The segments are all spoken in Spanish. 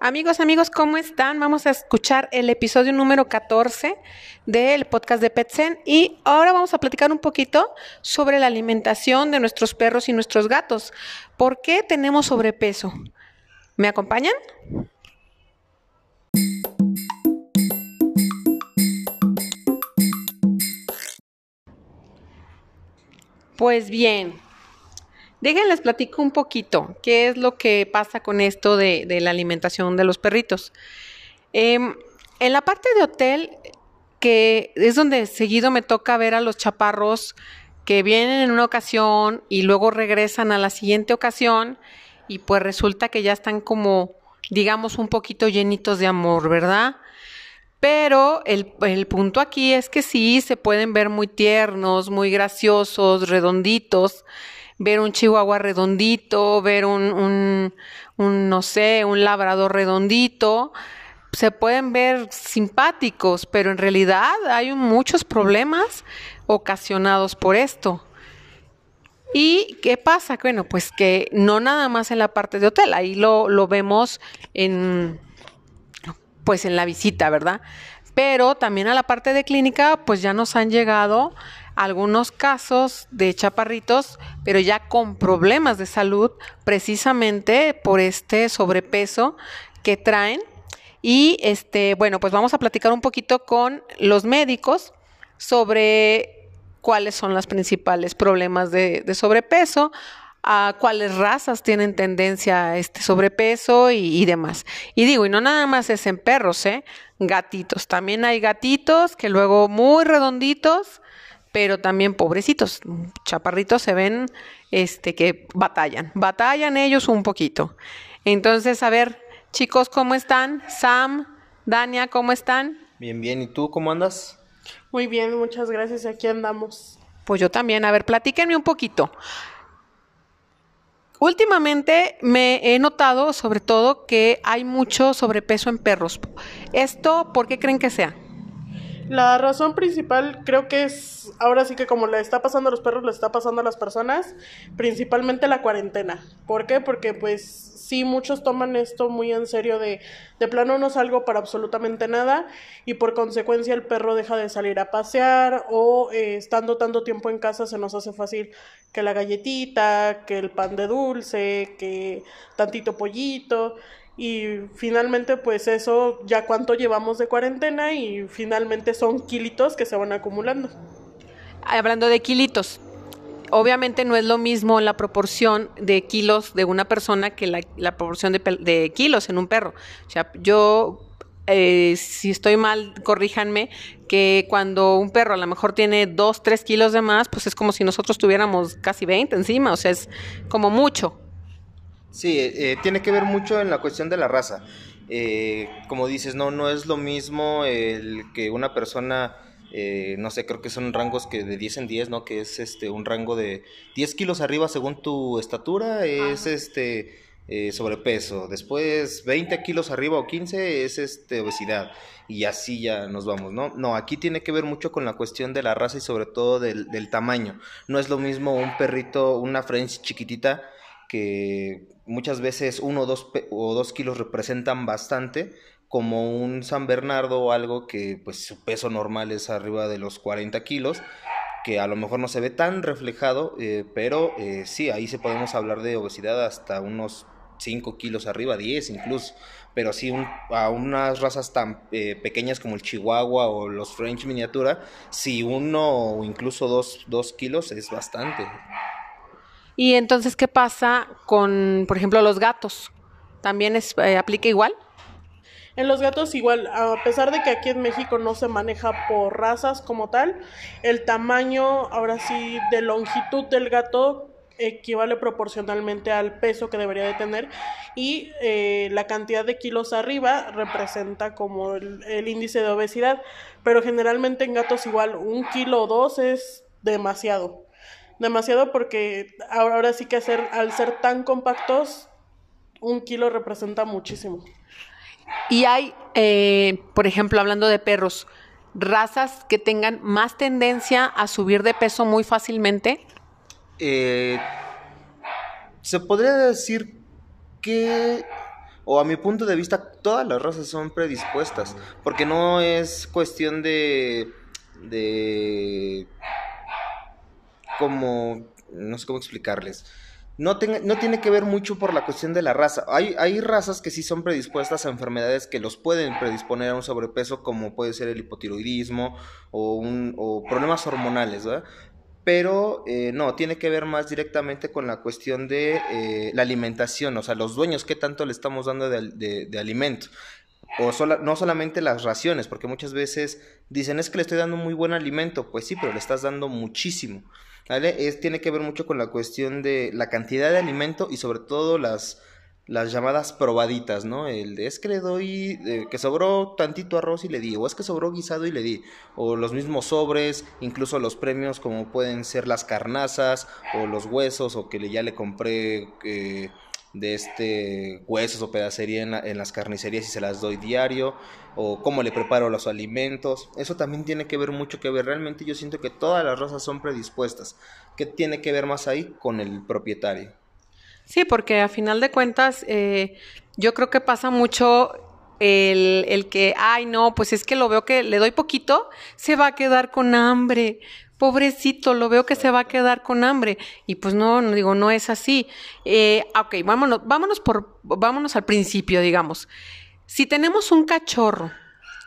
Amigos, amigos, ¿cómo están? Vamos a escuchar el episodio número 14 del podcast de PetSen y ahora vamos a platicar un poquito sobre la alimentación de nuestros perros y nuestros gatos. ¿Por qué tenemos sobrepeso? ¿Me acompañan? Pues bien, Déjenles platico un poquito qué es lo que pasa con esto de, la alimentación de los perritos. Em, en la parte de hotel, que es donde seguido me toca ver a los chaparros que vienen en una ocasión y luego regresan a la siguiente ocasión y pues resulta que ya están como, digamos, un poquito llenitos de amor, ¿verdad? Pero el, el, punto aquí es que sí, se pueden ver muy tiernos, muy graciosos, redonditos, ver un chihuahua redondito, ver un, un, no sé, un labrador redondito, se pueden ver simpáticos, pero en realidad hay muchos problemas ocasionados por esto. ¿Y qué pasa? Bueno, pues que no nada más en la parte de hotel, ahí lo, lo vemos en, pues en la visita, ¿verdad? Pero también a la parte de clínica, pues ya nos han llegado algunos casos de chaparritos, pero ya con problemas de salud, precisamente por este sobrepeso que traen. Y este, bueno, pues vamos a platicar un poquito con los médicos sobre cuáles son los principales problemas de, sobrepeso, a cuáles razas tienen tendencia a este sobrepeso y, demás. Y digo, y no nada más es en perros, ¿eh? Gatitos. También hay gatitos que luego muy redonditos pero también pobrecitos, chaparritos se ven este que batallan, batallan ellos un poquito. Entonces, a ver, chicos, ¿cómo están? Sam, Dania, ¿cómo están? Bien, bien, ¿y tú cómo andas? Muy bien, muchas gracias, aquí andamos. Pues yo también, a ver, platíquenme un poquito. Últimamente me he notado, sobre todo, que hay mucho sobrepeso en perros. ¿Esto por qué creen que sea? La razón principal creo que es, ahora sí que como le está pasando a los perros, le está pasando a las personas, principalmente la cuarentena. ¿Por qué? Porque pues sí, muchos toman esto muy en serio de, de plano no salgo para absolutamente nada y por consecuencia el perro deja de salir a pasear o eh, estando tanto tiempo en casa se nos hace fácil que la galletita, que el pan de dulce, que tantito pollito y finalmente pues eso ya cuánto llevamos de cuarentena y finalmente son kilitos que se van acumulando. Hablando de kilitos, obviamente no es lo mismo la proporción de kilos de una persona que la, proporción de, kilos en un perro. O sea, yo, eh, si estoy mal, corríjanme, que cuando un perro a lo mejor tiene 2, 3 kilos de más, pues es como si nosotros tuviéramos casi 20 encima, o sea, es como mucho. Sí, eh, tiene que ver mucho en la cuestión de la raza. Eh, como dices, no, no es lo mismo el que una persona, eh, no sé, creo que son rangos que de 10 en 10, ¿no? Que es este un rango de 10 kilos arriba según tu estatura, es este sobrepeso. Después 20 kilos arriba o 15 es este obesidad. Y así ya nos vamos, ¿no? No, aquí tiene que ver mucho con la cuestión de la raza y sobre todo del, del tamaño. No es lo mismo un perrito, una French chiquitita que muchas veces uno o dos, o dos kilos representan bastante, como un San Bernardo o algo que pues su peso normal es arriba de los 40 kilos, que a lo mejor no se ve tan reflejado, eh, pero eh, sí, ahí se podemos hablar de obesidad hasta unos 5 kilos arriba, 10 incluso, pero sí a unas razas tan eh, pequeñas como el Chihuahua o los French miniatura, si uno o incluso dos, dos kilos es bastante. Y entonces, ¿qué pasa con, por ejemplo, los gatos? ¿También eh, aplica igual? En los gatos igual, a pesar de que aquí en México no se maneja por razas como tal, el tamaño, ahora sí, de longitud del gato equivale proporcionalmente al peso que debería de tener y eh, la cantidad de kilos arriba representa como el, el, índice de obesidad, pero generalmente en gatos igual un kilo o dos es demasiado demasiado porque ahora sí que hacer, al ser tan compactos, un kilo representa muchísimo. Y hay, eh, por ejemplo, hablando de perros, razas que tengan más tendencia a subir de peso muy fácilmente. Eh, se podría decir que o a mi punto de vista, todas las razas son predispuestas, porque no es cuestión de, de, como, no sé cómo explicarles. No, no tiene que ver mucho por la cuestión de la raza. Hay, hay razas que sí son predispuestas a enfermedades que los pueden predisponer a un sobrepeso, como puede ser el hipotiroidismo o, un, o problemas hormonales, ¿verdad? pero eh, no, tiene que ver más directamente con la cuestión de eh, la alimentación, o sea, los dueños, qué tanto le estamos dando de, alimento. O no solamente las raciones, porque muchas veces dicen es que le estoy dando muy buen alimento, pues sí, pero le estás dando muchísimo. ¿Vale? Tiene que ver mucho con la cuestión de la cantidad de alimento y sobre todo las, llamadas probaditas, ¿no? El de es que le doy, que sobró tantito arroz y le di, o es que sobró guisado y le di, o los mismos sobres, incluso los premios como pueden ser las carnazas o los huesos, o que ya le compré eh, de este huesos o pedacería en, en, las carnicerías y se las doy diario, o cómo le preparo los alimentos. Eso también tiene que ver mucho que ver. Realmente yo siento que todas las razas son predispuestas. ¿Qué tiene que ver más ahí con el propietario? Sí, porque a final de cuentas eh, yo creo que pasa mucho el, el, que, ay no, pues es que lo veo que le doy poquito, se va a quedar con hambre. Pobrecito, lo veo que se va a quedar con hambre. Y pues no, no digo, no es así. Eh, ok, vámonos, vámonos por, vámonos al principio, digamos. Si tenemos un cachorro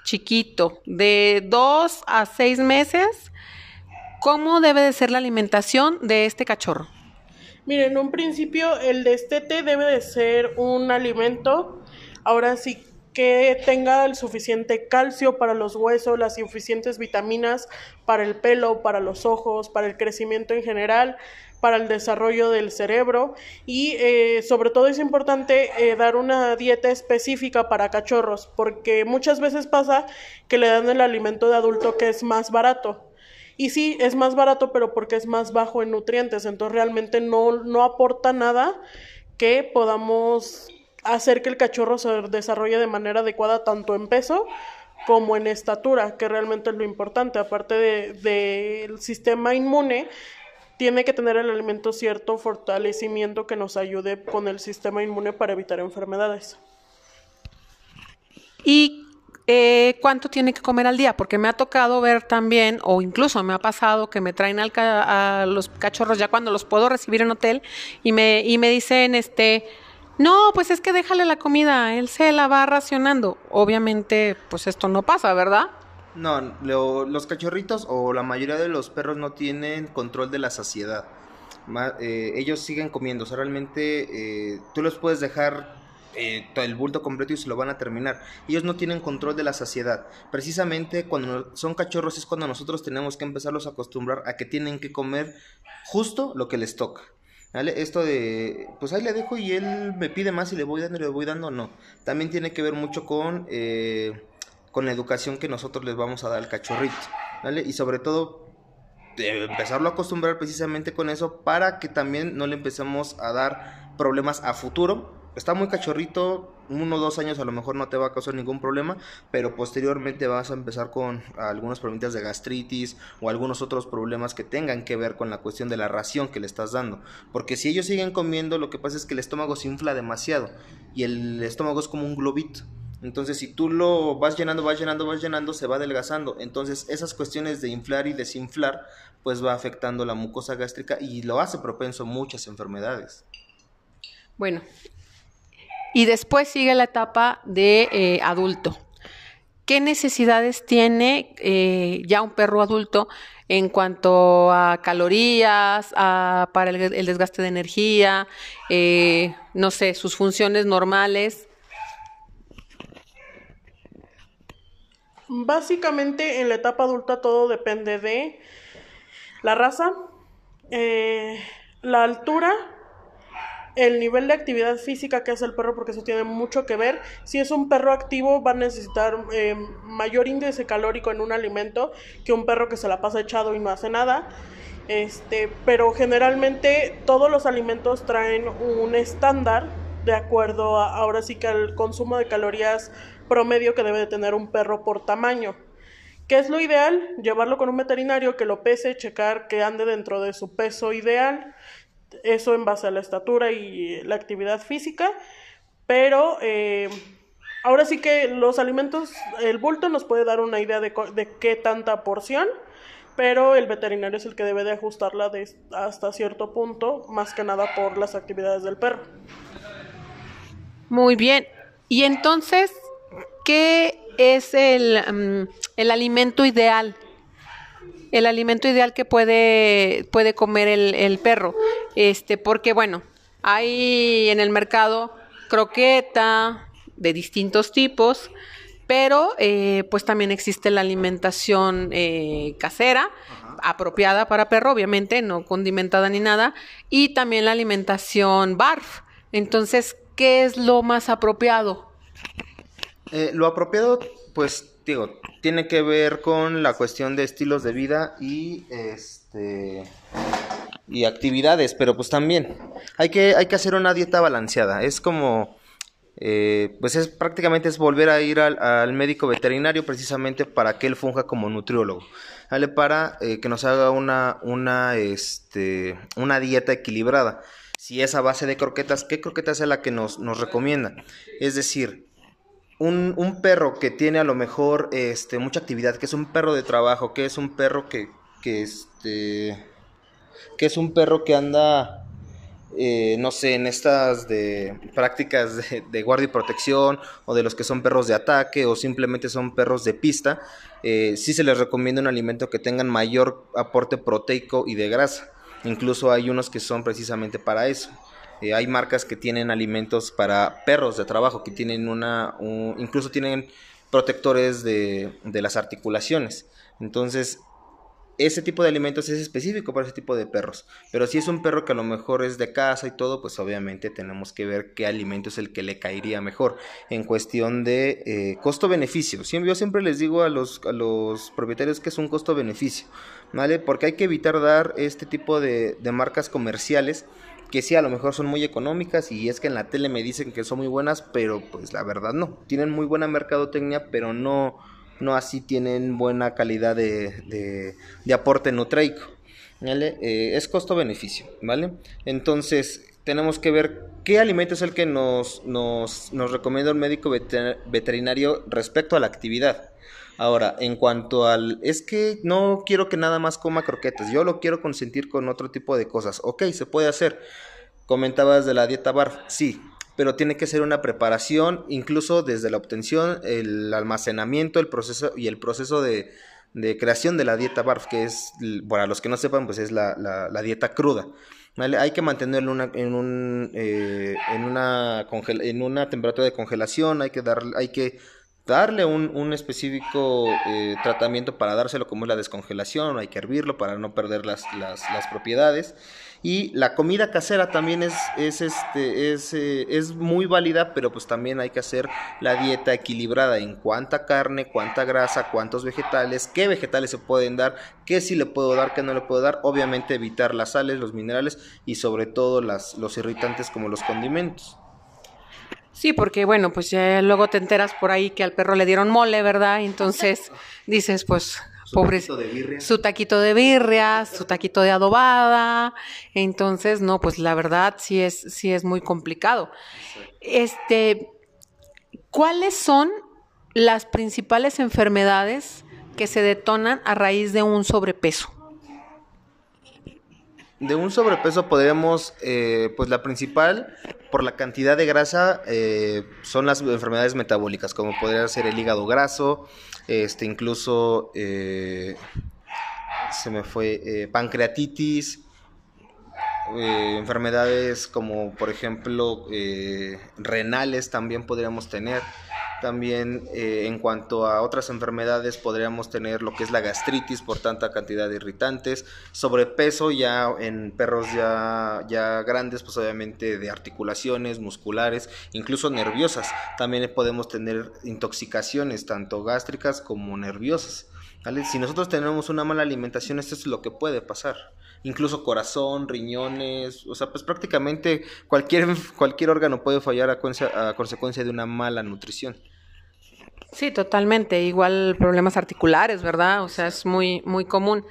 chiquito de dos a seis meses, ¿cómo debe de ser la alimentación de este cachorro? Miren, en un principio el destete debe de ser un alimento, ahora sí que tenga el suficiente calcio para los huesos, las suficientes vitaminas para el pelo, para los ojos, para el crecimiento en general, para el desarrollo del cerebro. Y eh, sobre todo es importante eh, dar una dieta específica para cachorros porque muchas veces pasa que le dan el alimento de adulto que es más barato. Y sí, es más barato, pero porque es más bajo en nutrientes, entonces realmente no, no aporta nada que podamos hacer que el cachorro se desarrolle de manera adecuada tanto en peso como en estatura, que realmente es lo importante, aparte del de, sistema inmune, tiene que tener el alimento cierto fortalecimiento que nos ayude con el sistema inmune para evitar enfermedades. ¿Y eh, cuánto tiene que comer al día, porque me ha tocado ver también, o incluso me ha pasado que me traen al a los cachorros ya cuando los puedo recibir en hotel y me, y me dicen, este, no, pues es que déjale la comida, él se la va racionando. Obviamente, pues esto no pasa, ¿verdad? No, los cachorritos o la mayoría de los perros no tienen control de la saciedad. Eh, ellos siguen comiendo, o sea, realmente eh, tú los puedes dejar eh, el bulto completo y se lo van a terminar. Ellos no tienen control de la saciedad. Precisamente cuando son cachorros es cuando nosotros tenemos que empezarlos a acostumbrar a que tienen que comer justo lo que les toca. Esto de, pues ahí le dejo y él me pide más y le voy dando y le voy dando, no. También tiene que ver mucho con, eh, con la educación que nosotros les vamos a dar al cachorrito. ¿Vale? Y sobre todo empezarlo a acostumbrar precisamente con eso para que también no le empecemos a dar problemas a futuro está muy cachorrito, uno o dos años a lo mejor no te va a causar ningún problema, pero posteriormente vas a empezar con algunos problemas de gastritis o algunos otros problemas que tengan que ver con la cuestión de la ración que le estás dando. Porque si ellos siguen comiendo, lo que pasa es que el estómago se infla demasiado y el estómago es como un globito. Entonces, si tú lo vas llenando, vas llenando, vas llenando, se va adelgazando. Entonces, esas cuestiones de inflar y desinflar, pues va afectando la mucosa gástrica y lo hace propenso a muchas enfermedades. Bueno, y después sigue la etapa de eh, adulto. ¿Qué necesidades tiene eh, ya un perro adulto en cuanto a calorías, para el, desgaste de energía, eh, no sé, sus funciones normales? Básicamente en la etapa adulta todo depende de la raza, la altura el nivel de actividad física que hace el perro, porque eso tiene mucho que ver. Si es un perro activo, va a necesitar eh, mayor índice calórico en un alimento que un perro que se la pasa echado y no hace nada. Este, pero generalmente todos los alimentos traen un estándar de acuerdo a, ahora sí que al consumo de calorías promedio que debe de tener un perro por tamaño. ¿Qué es lo ideal? Llevarlo con un veterinario que lo pese, checar que ande dentro de su peso ideal eso en base a la estatura y la actividad física, Pero eh, ahora sí que los alimentos, el bulto nos puede dar una idea de, de qué tanta porción pero el veterinario es el que debe de ajustarla de hasta cierto punto, más que nada por las actividades del perro. Muy bien. Y entonces, ¿qué es el, mm, el alimento ideal? El alimento ideal que puede, puede comer el, el perro. Este, porque bueno, hay en el mercado croqueta de distintos tipos pero eh, pues también existe la alimentación eh, casera, apropiada para perro, obviamente, no condimentada ni nada, y también la alimentación BARF. Entonces, ¿qué es lo más apropiado? Eh, lo apropiado, pues, digo, tiene que ver con la cuestión de estilos de vida y este y actividades, pero pues también hay que, hay que hacer una dieta balanceada. Es como eh, pues es prácticamente es volver a ir al, médico veterinario precisamente para que él funja como nutriólogo, ¿vale? Para eh, que nos haga una, una, este, una dieta equilibrada. Si es a base de croquetas, ¿qué croquetas es la que nos, nos recomienda? Es decir, un, un, perro que tiene a lo mejor este, mucha actividad, que es un perro de trabajo, que es un perro que, que, este, que es un perro que anda eh, no sé, en estas de prácticas de, guardia y protección o de los que son perros de ataque o simplemente son perros de pista, eh, sí se les recomienda un alimento que tengan mayor aporte proteico y de grasa. Incluso hay unos que son precisamente para eso. Eh, hay marcas que tienen alimentos para perros de trabajo, que tienen una, incluso tienen protectores de, de las articulaciones. Entonces, ese tipo de alimentos es específico para ese tipo de perros. Pero si es un perro que a lo mejor es de casa y todo, pues obviamente tenemos que ver qué alimento es el que le caería mejor en cuestión de eh, costo-beneficio. Yo siempre les digo a los, a los propietarios que es un costo-beneficio, ¿vale? Porque hay que evitar dar este tipo de, de marcas comerciales que sí a lo mejor son muy económicas y es que en la tele me dicen que son muy buenas, pero pues la verdad no. Tienen muy buena mercadotecnia, pero no no así tienen buena calidad de, aporte nutraico. ¿vale? Eh, es costo-beneficio, ¿vale? Entonces, tenemos que ver qué alimento es el que nos, nos, nos recomienda un médico veterinario respecto a la actividad. Ahora, en cuanto al, es que no quiero que nada más coma croquetas, yo lo quiero consentir con otro tipo de cosas. Ok, se puede hacer. Comentabas de la dieta BARF, sí, pero tiene que ser una preparación, incluso desde la obtención, el almacenamiento, el proceso y el proceso de, creación de la dieta BARF, que es, para los que no sepan, pues es la, la, dieta cruda. Hay que mantenerlo en, un, eh, en, una en una temperatura de congelación, hay que, dar, hay que darle un, un específico eh, tratamiento para dárselo como es la descongelación, hay que hervirlo para no perder las, las, las propiedades. Y la comida casera también es, es, este, es, eh, es muy válida, pero pues también hay que hacer la dieta equilibrada en cuánta carne, cuánta grasa, cuántos vegetales, qué vegetales se pueden dar, qué sí le puedo dar, qué no le puedo dar. Obviamente evitar las sales, los minerales y sobre todo las, los irritantes como los condimentos. Sí, porque bueno, pues ya luego te enteras por ahí que al perro le dieron mole, ¿verdad? Entonces dices, pues pobre, su taquito de birria, su taquito de adobada. Entonces, no, pues la verdad sí es, sí es muy complicado. Este, ¿cuáles son las principales enfermedades que se detonan a raíz de un sobrepeso? De un sobrepeso podríamos, eh, pues la principal, por la cantidad de grasa, eh, son las enfermedades metabólicas, como podría ser el hígado graso, este, incluso eh, se me fue pancreatitis, enfermedades como por ejemplo renales también podríamos tener. También en cuanto a otras enfermedades podríamos tener lo que es la gastritis por tanta cantidad de irritantes, sobrepeso ya en perros ya, ya grandes, pues obviamente de articulaciones, musculares, incluso nerviosas. También podemos tener intoxicaciones tanto gástricas como nerviosas. Si nosotros tenemos una mala alimentación, esto es lo que puede pasar. Incluso corazón, riñones, o sea, pues prácticamente cualquier, cualquier órgano puede fallar a consecuencia de una mala nutrición. Sí, totalmente. Igual problemas articulares, ¿verdad? O sea, es muy, muy común.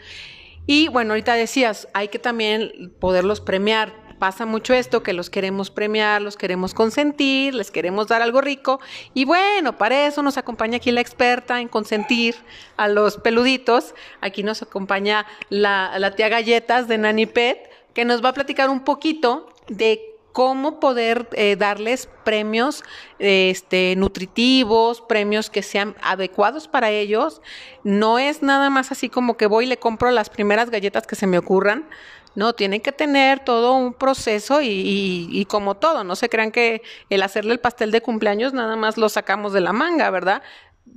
Y bueno, ahorita decías, hay que también poderlos premiar. pasa mucho esto, que los queremos premiar, los queremos consentir, les queremos dar algo rico. Y bueno, para eso nos acompaña aquí la experta en consentir a los peluditos. Aquí nos acompaña la, la tía Galletas de Nani Pet, que nos va a platicar un poquito de cómo poder eh, darles premios este, nutritivos, premios que sean adecuados para ellos. No es nada más así como que voy y le compro las primeras galletas que se me ocurran. No, tienen que tener todo un proceso y, y, como todo, no se crean que el hacerle el pastel de cumpleaños nada más lo sacamos de la manga, ¿verdad?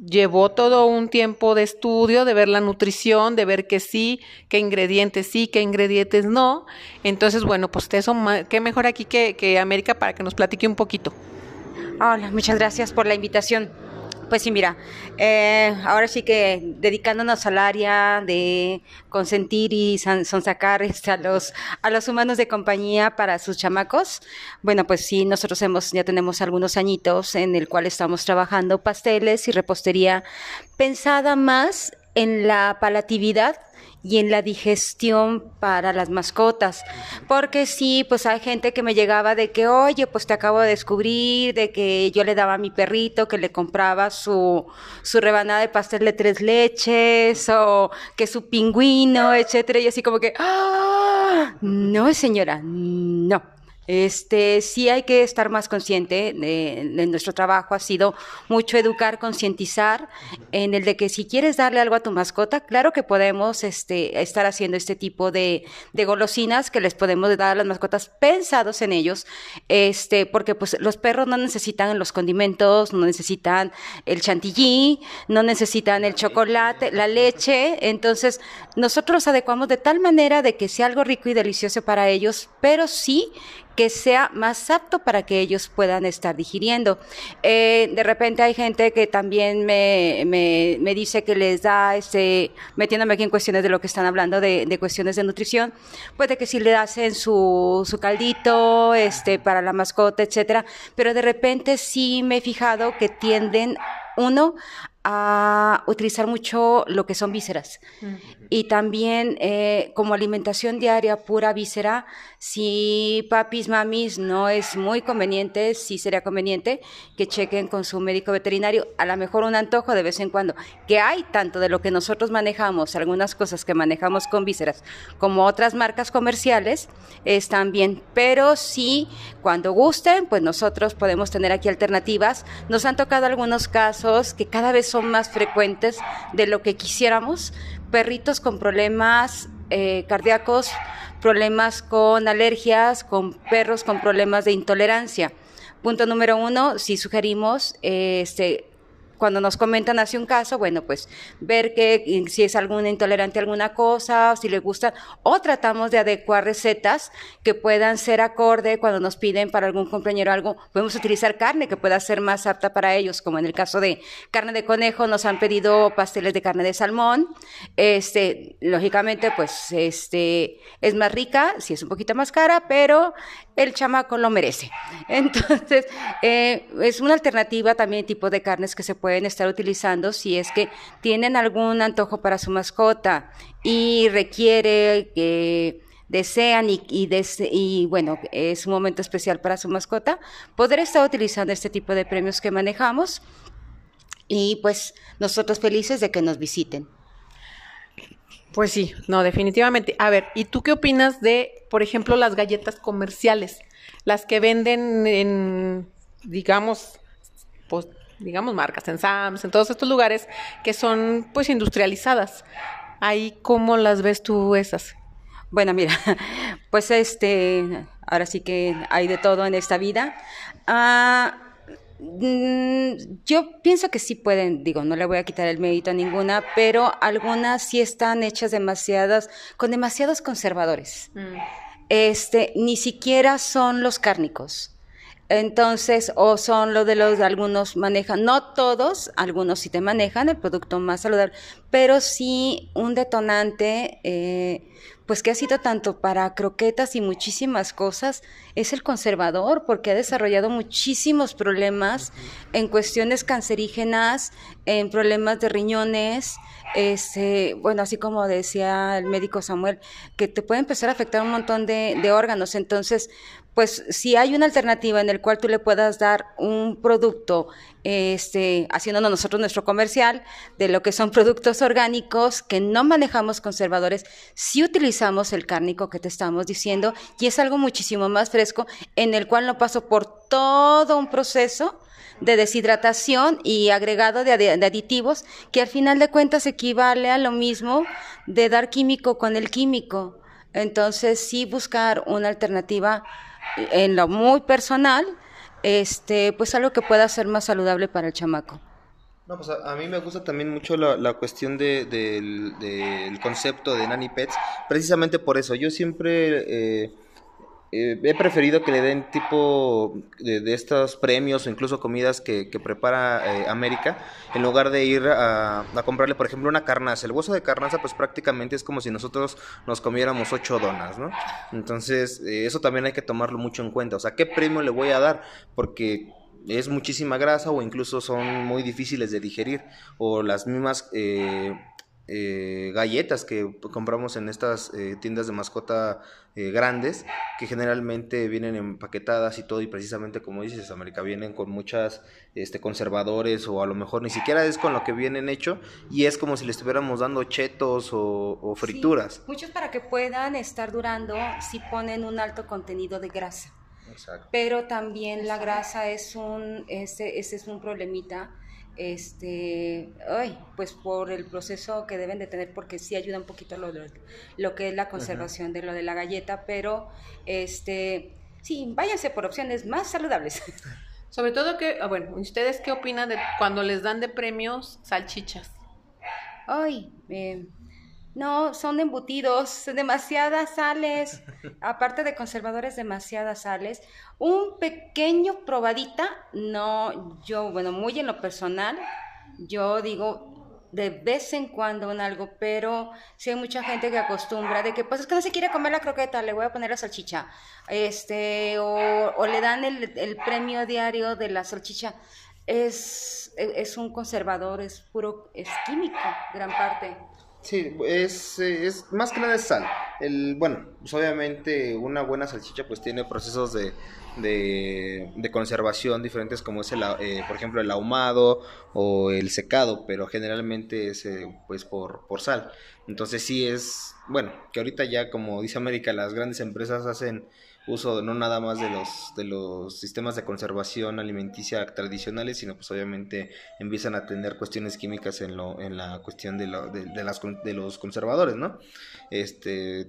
Llevó todo un tiempo de estudio, de ver la nutrición, de ver que sí, qué ingredientes sí, qué ingredientes no. Entonces, bueno, pues eso, qué mejor aquí que, que América para que nos platique un poquito. Hola, muchas gracias por la invitación. Pues sí, mira, eh, ahora sí que dedicándonos al área de consentir y sonsacar este, a los a los humanos de compañía para sus chamacos, bueno, pues sí, nosotros hemos ya tenemos algunos añitos en el cual estamos trabajando pasteles y repostería pensada más en la palatividad y en la digestión para las mascotas. Porque sí, pues hay gente que me llegaba de que, oye, pues te acabo de descubrir, de que yo le daba a mi perrito que le compraba su, su rebanada de pastel de tres leches, o que su pingüino, etcétera, y así como que, ¡ah! No, señora, no. Este, sí hay que estar más consciente de, nuestro trabajo, ha sido mucho educar, concientizar en el de que si quieres darle algo a tu mascota, claro que podemos este, estar haciendo este tipo de, de golosinas que les podemos dar a las mascotas pensados en ellos, este, porque pues los perros no necesitan los condimentos, no necesitan el chantilly, no necesitan el chocolate, la leche, entonces nosotros los adecuamos de tal manera de que sea algo rico y delicioso para ellos, pero sí que sea más apto para que ellos puedan estar digiriendo. Eh, de repente hay gente que también me, me, me, dice que les da, este, metiéndome aquí en cuestiones de lo que están hablando, de, de cuestiones de nutrición, puede que si le hacen su, su caldito, este, para la mascota, etcétera, pero de repente sí me he fijado que tienden uno a utilizar mucho lo que son vísceras. Y también eh, como alimentación diaria pura víscera, si papis, mamis, no es muy conveniente, sí sería conveniente que chequen con su médico veterinario, a lo mejor un antojo de vez en cuando, que hay tanto de lo que nosotros manejamos, algunas cosas que manejamos con vísceras, como otras marcas comerciales, están bien, pero sí, cuando gusten, pues nosotros podemos tener aquí alternativas. Nos han tocado algunos casos que cada vez son más frecuentes de lo que quisiéramos. Perritos con problemas eh, cardíacos, problemas con alergias, con perros con problemas de intolerancia. Punto número uno, si sugerimos este, cuando nos comentan hace un caso, bueno, pues ver que eh, si es algún intolerante a alguna cosa, si le gusta, o tratamos de adecuar recetas que puedan ser acorde cuando nos piden para algún compañero algo, podemos utilizar carne que pueda ser más apta para ellos, como en el caso de carne de conejo, nos han pedido pasteles de carne de salmón, este, lógicamente, pues, este, es más rica, si es un poquito más cara, pero el chamaco lo merece. Entonces, eh, es una alternativa también tipo de carnes que se pueden estar utilizando si es que tienen algún antojo para su mascota y requiere que desean y, y, bueno, es un momento especial para su mascota, poder estar utilizando este tipo de premios que manejamos y pues nosotros felices de que nos visiten. Pues sí, no, definitivamente. A ver, ¿y tú qué opinas de, por ejemplo, las galletas comerciales? Las que venden en, digamos, pues, digamos, marcas, en Sams, en todos estos lugares que son, pues, industrializadas. Ahí, ¿cómo las ves tú esas? Bueno, mira, pues este, ahora sí que hay de todo en esta vida. Ah, yo pienso que sí pueden, digo, no le voy a quitar el mérito a ninguna, pero algunas sí están hechas demasiadas, con demasiados conservadores. Mm. Este, ni siquiera son los cárnicos. Entonces, o son lo de los algunos manejan, no todos, algunos sí te manejan el producto más saludable, pero sí un detonante, eh, pues que ha sido tanto para croquetas y muchísimas cosas, es el conservador, porque ha desarrollado muchísimos problemas en cuestiones cancerígenas, en problemas de riñones, este, bueno, así como decía el médico Samuel, que te puede empezar a afectar un montón de, de órganos. Entonces, pues si hay una alternativa en el cual tú le puedas dar un producto, este, haciéndonos nosotros nuestro comercial de lo que son productos orgánicos, que no manejamos conservadores, si utilizamos el cárnico que te estamos diciendo y es algo muchísimo más fresco en el cual no paso por todo un proceso de deshidratación y agregado de, de aditivos que al final de cuentas equivale a lo mismo de dar químico con el químico. Entonces sí buscar una alternativa en lo muy personal, este, pues algo que pueda ser más saludable para el chamaco. No, pues a, mí me gusta también mucho la, la cuestión de, del concepto de Nanny Pets, precisamente por eso. Yo siempre eh, eh, he preferido que le den tipo de, estos premios o incluso comidas que, prepara eh, América en lugar de ir a, comprarle, por ejemplo, una carnaza. El hueso de carnaza, pues prácticamente es como si nosotros nos comiéramos ocho donas, ¿no? Entonces, eh, eso también hay que tomarlo mucho en cuenta. O sea, ¿qué premio le voy a dar? Porque es muchísima grasa o incluso son muy difíciles de digerir o las mismas eh, galletas que compramos en estas eh, tiendas de mascota eh, grandes, que generalmente vienen empaquetadas y todo, y precisamente como dices, América, vienen con muchas este, conservadores o a lo mejor ni siquiera es con lo que vienen hecho y es como si le estuviéramos dando chetos o, frituras. muchos para que puedan estar durando si ponen un alto contenido de grasa. Pero también la grasa es un, ese, ese es un problemita este, ay, pues por el proceso que deben de tener, porque sí ayuda un poquito lo, lo que es la conservación de lo de la galleta, pero este, sí, váyanse por opciones más saludables. Sobre todo que, ah, bueno, ¿ustedes qué opinan de cuando les dan de premios salchichas? Ay, eh, no, son embutidos, demasiadas sales, aparte de conservadores, demasiadas sales. Un pequeño probadita, no, yo, bueno, muy en lo personal, yo digo de vez en cuando en algo, pero sí hay mucha gente que acostumbra de que, pues es que no se quiere comer la croqueta, le voy a poner la salchicha, este, o, le dan el, el premio diario de la salchicha. Es, es un conservador, es puro, es químico, gran parte. Sí, es, es más que nada es sal. El, bueno, pues obviamente una buena salchicha pues tiene procesos de, de, conservación diferentes como es el, eh, por ejemplo el ahumado o el secado, pero generalmente es eh, pues por, por sal. Entonces sí es, bueno, que ahorita ya como dice América, las grandes empresas hacen uso no nada más de los, de los sistemas de conservación alimenticia tradicionales, sino pues obviamente empiezan a tener cuestiones químicas en, lo, en la cuestión de, lo, de, las, de los conservadores, ¿no? Este,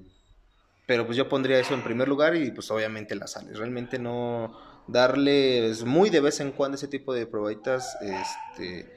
pero pues yo pondría eso en primer lugar y pues obviamente las sales. Realmente no darles muy de vez en cuando ese tipo de probaditas, este,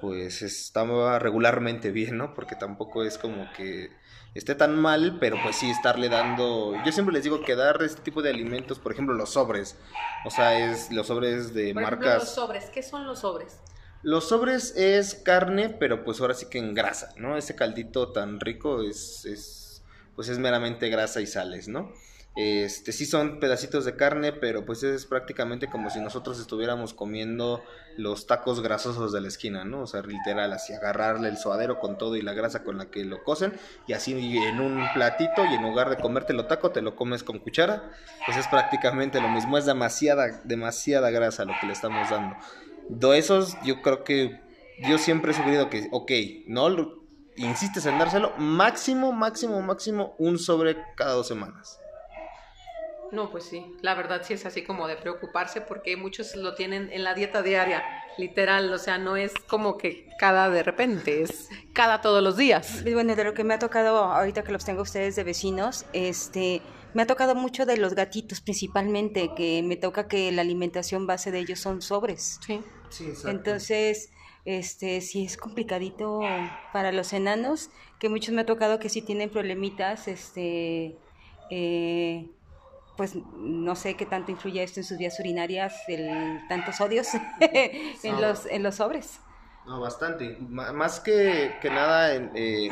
pues estaba regularmente bien, ¿no? Porque tampoco es como que esté tan mal, pero pues sí estarle dando, yo siempre les digo que dar este tipo de alimentos, por ejemplo los sobres, o sea, es los sobres de por marcas... Ejemplo, los sobres, ¿qué son los sobres? Los sobres es carne, pero pues ahora sí que en grasa, ¿no? Ese caldito tan rico es, es pues es meramente grasa y sales, ¿no? Este, sí son pedacitos de carne, pero pues es prácticamente como si nosotros estuviéramos comiendo los tacos grasosos de la esquina, ¿no? O sea, literal, así agarrarle el suadero con todo y la grasa con la que lo cocen y así en un platito y en lugar de comerte lo taco te lo comes con cuchara, pues es prácticamente lo mismo, es demasiada, demasiada grasa lo que le estamos dando. De esos, yo creo que yo siempre he sugerido que, ok, no insistes en dárselo, máximo, máximo, máximo un sobre cada dos semanas. No, pues sí, la verdad sí es así como de preocuparse porque muchos lo tienen en la dieta diaria, literal, o sea, no es como que cada de repente, es cada todos los días. Bueno, de lo que me ha tocado ahorita que los tengo ustedes de vecinos, este, me ha tocado mucho de los gatitos principalmente, que me toca que la alimentación base de ellos son sobres. Sí, sí, exacto. Entonces, este, sí es complicadito para los enanos, que muchos me ha tocado que sí tienen problemitas, este, eh, pues no sé qué tanto influye esto en sus vías urinarias, el tantos sodios en, los, en los sobres. No, bastante. más que, que nada en, eh,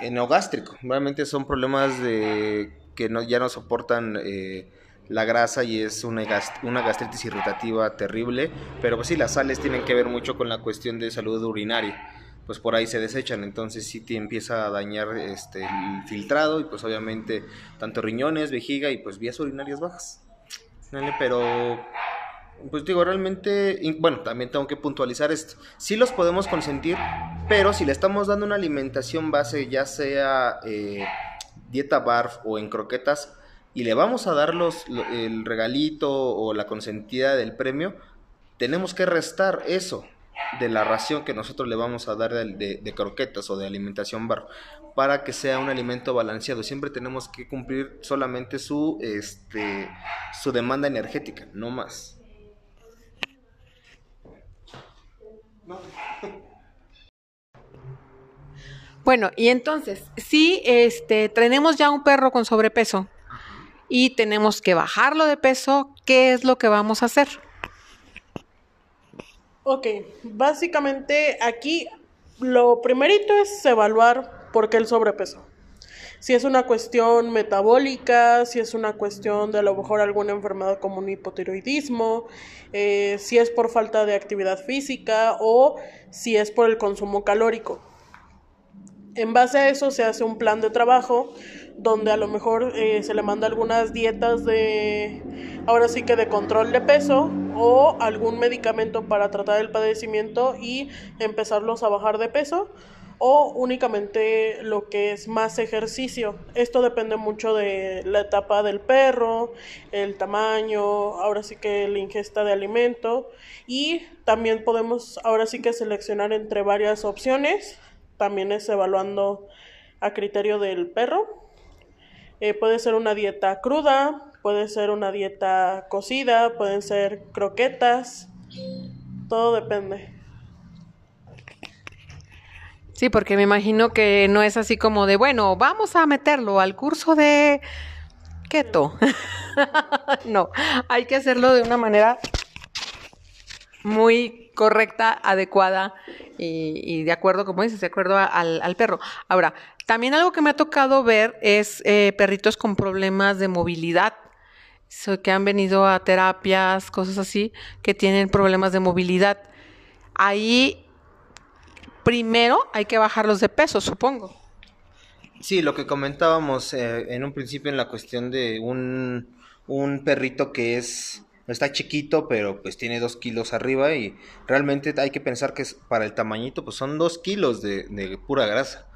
enogástrico. Realmente son problemas de que no, ya no soportan eh, la grasa y es una, una gastritis irritativa terrible. Pero pues sí, las sales tienen que ver mucho con la cuestión de salud urinaria pues por ahí se desechan, entonces sí empieza a dañar este, el filtrado y pues obviamente tanto riñones, vejiga y pues vías urinarias bajas. Pero, pues digo, realmente, bueno, también tengo que puntualizar esto. Sí los podemos consentir, pero si le estamos dando una alimentación base, ya sea eh, dieta barf o en croquetas, y le vamos a dar los, el regalito o la consentida del premio, tenemos que restar eso de la ración que nosotros le vamos a dar de, croquetas o de alimentación bar para que sea un alimento balanceado. Siempre tenemos que cumplir solamente su, este, su demanda energética, no más. Bueno, y entonces, si este, tenemos ya un perro con sobrepeso y tenemos que bajarlo de peso, ¿qué es lo que vamos a hacer? Ok, básicamente aquí lo primerito es evaluar por qué el sobrepeso. Si es una cuestión metabólica, si es una cuestión de a lo mejor alguna enfermedad como un hipotiroidismo, eh, si es por falta de actividad física o si es por el consumo calórico. En base a eso se hace un plan de trabajo donde a lo mejor eh, se le manda algunas dietas de, ahora sí que de control de peso o algún medicamento para tratar el padecimiento y empezarlos a bajar de peso o únicamente lo que es más ejercicio. Esto depende mucho de la etapa del perro, el tamaño, ahora sí que la ingesta de alimento y también podemos ahora sí que seleccionar entre varias opciones, también es evaluando a criterio del perro eh, puede ser una dieta cruda, puede ser una dieta cocida, pueden ser croquetas, todo depende. Sí, porque me imagino que no es así como de, bueno, vamos a meterlo al curso de keto. no, hay que hacerlo de una manera muy correcta, adecuada y, de acuerdo, como dices, de acuerdo al, al, perro. Ahora, también algo que me ha tocado ver es eh, perritos con problemas de movilidad, que han venido a terapias, cosas así, que tienen problemas de movilidad. Ahí, primero hay que bajarlos de peso, supongo. Sí, lo que comentábamos eh, en un principio en la cuestión de un, perrito que es está chiquito, pero pues tiene dos kilos arriba y realmente hay que pensar que para el tamañito pues son dos kilos de, pura grasa.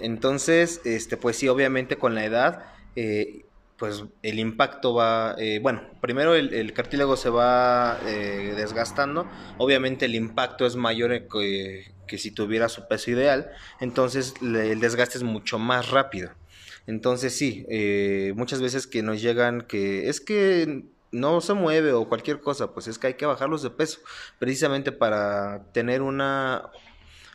Entonces, este, pues sí, obviamente con la edad, eh, pues el impacto va, eh, bueno, primero el, cartílago se va eh, desgastando, obviamente el impacto es mayor que, que si tuviera su peso ideal, entonces el desgaste es mucho más rápido. Entonces sí, muchas veces que nos llegan que es que no se mueve o cualquier cosa, pues es que hay que bajarlos de peso, precisamente para tener una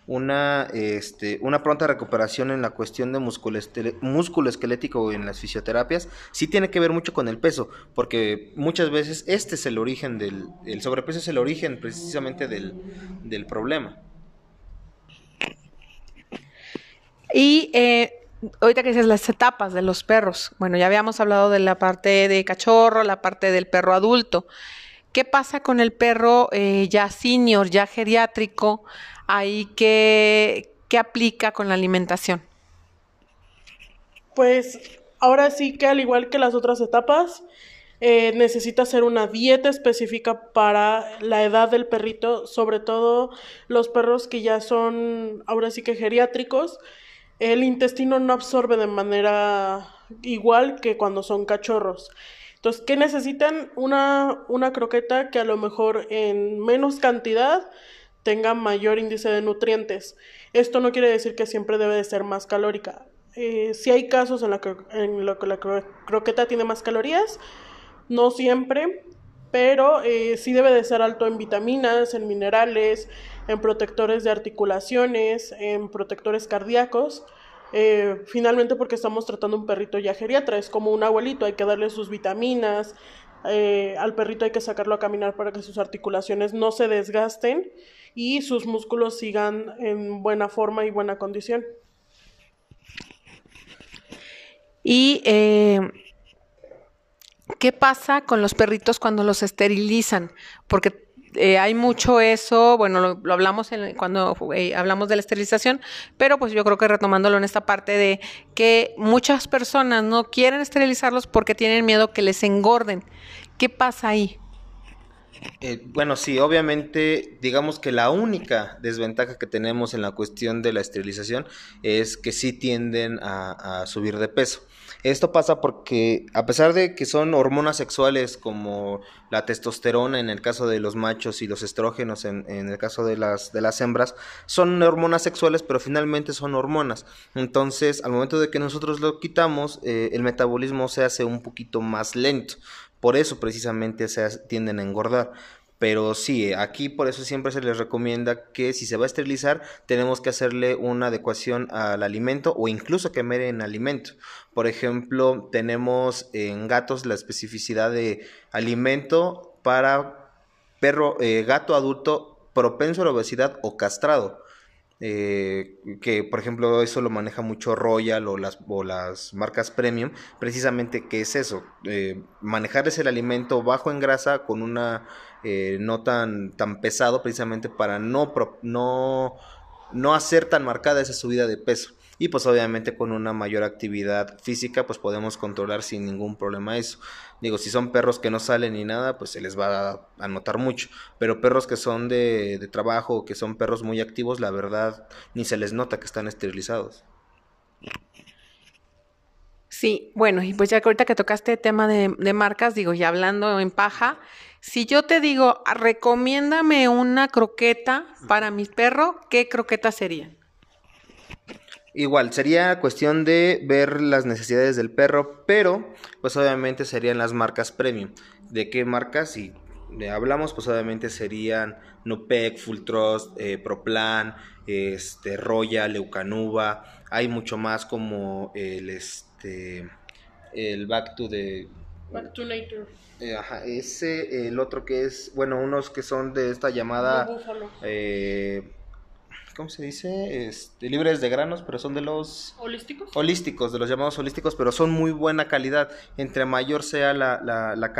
una, este, una pronta recuperación en la cuestión de músculo, músculo esquelético en las fisioterapias, sí tiene que ver mucho con el peso, porque muchas veces este es el origen del, el sobrepeso es el origen precisamente del, del problema. Y eh, ahorita que dices las etapas de los perros, bueno, ya habíamos hablado de la parte de cachorro, la parte del perro adulto. ¿Qué pasa con el perro eh, ya senior, ya geriátrico? Ahí, ¿qué, ¿qué aplica con la alimentación? Pues ahora sí que al igual que las otras etapas, eh, necesita hacer una dieta específica para la edad del perrito, sobre todo los perros que ya son ahora sí que geriátricos el intestino no absorbe de manera igual que cuando son cachorros. Entonces, ¿qué necesitan? Una, una croqueta que a lo mejor en menos cantidad tenga mayor índice de nutrientes. Esto no quiere decir que siempre debe de ser más calórica. Eh, si hay casos en los que, la croqueta tiene más calorías, no siempre, pero eh, sí debe de ser alto en vitaminas, en minerales, en protectores de articulaciones, en protectores cardíacos, Eh, finalmente porque estamos tratando un perrito ya geriatra, es como un abuelito, hay que darle sus vitaminas, al perrito hay que sacarlo a caminar para que sus articulaciones no se desgasten y sus músculos sigan en buena forma y buena condición. Y eh, ¿qué pasa con los perritos cuando los esterilizan? Porque eh, hay mucho eso, bueno, lo, hablamos cuando eh, hablamos de la esterilización, pero pues yo creo que retomándolo en esta parte de que muchas personas no quieren esterilizarlos porque tienen miedo que les engorden. ¿Qué pasa ahí? Eh, bueno, sí, obviamente, digamos que la única desventaja que tenemos en la cuestión de la esterilización es que sí tienden a, subir de peso. Esto pasa porque a pesar de que son hormonas sexuales como la testosterona en el caso de los machos y los estrógenos en, el caso de las, de las hembras, son hormonas sexuales pero finalmente son hormonas. Entonces al momento de que nosotros lo quitamos, eh, el metabolismo se hace un poquito más lento. Por eso precisamente se tienden a engordar. Pero sí, aquí por eso siempre se les recomienda que si se va a esterilizar, tenemos que hacerle una adecuación al alimento o incluso que en alimento. Por ejemplo, tenemos en gatos la especificidad de alimento para perro, eh, gato adulto propenso a la obesidad o castrado. Eh, que por ejemplo eso lo maneja mucho Royal o las, o las marcas premium, precisamente que es eso, eh, manejarles el alimento bajo en grasa con una eh, no tan, tan pesado precisamente para no, no, no hacer tan marcada esa subida de peso y pues obviamente con una mayor actividad física pues podemos controlar sin ningún problema eso. Digo, si son perros que no salen ni nada, pues se les va a, notar mucho, pero perros que son de, trabajo, que son perros muy activos, la verdad ni se les nota que están esterilizados. Sí, bueno, y pues ya que ahorita que tocaste el tema de, de, marcas, digo, ya hablando en paja, si yo te digo, recomiéndame una croqueta para mi perro, ¿qué croqueta sería? Igual, sería cuestión de ver las necesidades del perro, pero pues obviamente serían las marcas premium. ¿De qué marcas? Si hablamos, pues obviamente serían Nupec, Full Trust, eh, Proplan, este, Royal, Leucanuba. Hay mucho más como el, este, el Back to the... Back to Nature. Eh, ajá, ese, el otro que es, bueno, unos que son de esta llamada... Eh, ¿cómo se dice? Este, libres de granos, pero son de los... ¿Holísticos? Holísticos, de los llamados holísticos, pero son muy buena calidad. Entre mayor sea la, la, la,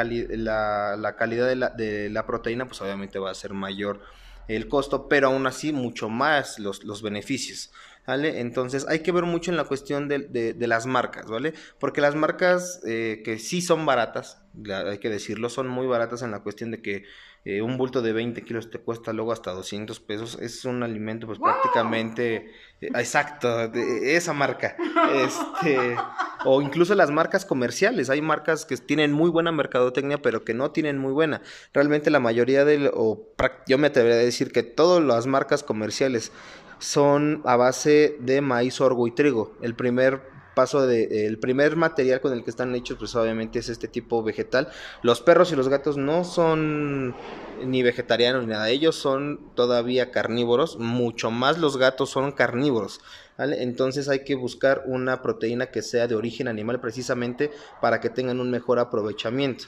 la, calidad de la, de la proteína, pues obviamente va a ser mayor el costo, pero aún así mucho más los, los beneficios. ¿Vale? Entonces hay que ver mucho en la cuestión de, de, las marcas, ¿vale? Porque las marcas eh, que sí son baratas, hay que decirlo, son muy baratas en la cuestión de que eh, un bulto de 20 kilos te cuesta luego hasta 200 pesos. Es un alimento pues prácticamente eh, exacto, de esa marca. Este, o incluso las marcas comerciales. Hay marcas que tienen muy buena mercadotecnia pero que no tienen muy buena. Realmente la mayoría de, o yo me atrevería a decir que todas las marcas comerciales son a base de maíz, sorgo y trigo. El primer paso de el primer material con el que están hechos pues obviamente es este tipo vegetal. Los perros y los gatos no son ni vegetarianos ni nada. Ellos son todavía carnívoros mucho más los gatos son carnívoros entonces hay que buscar una proteína que sea de origen animal precisamente para que tengan un mejor aprovechamiento.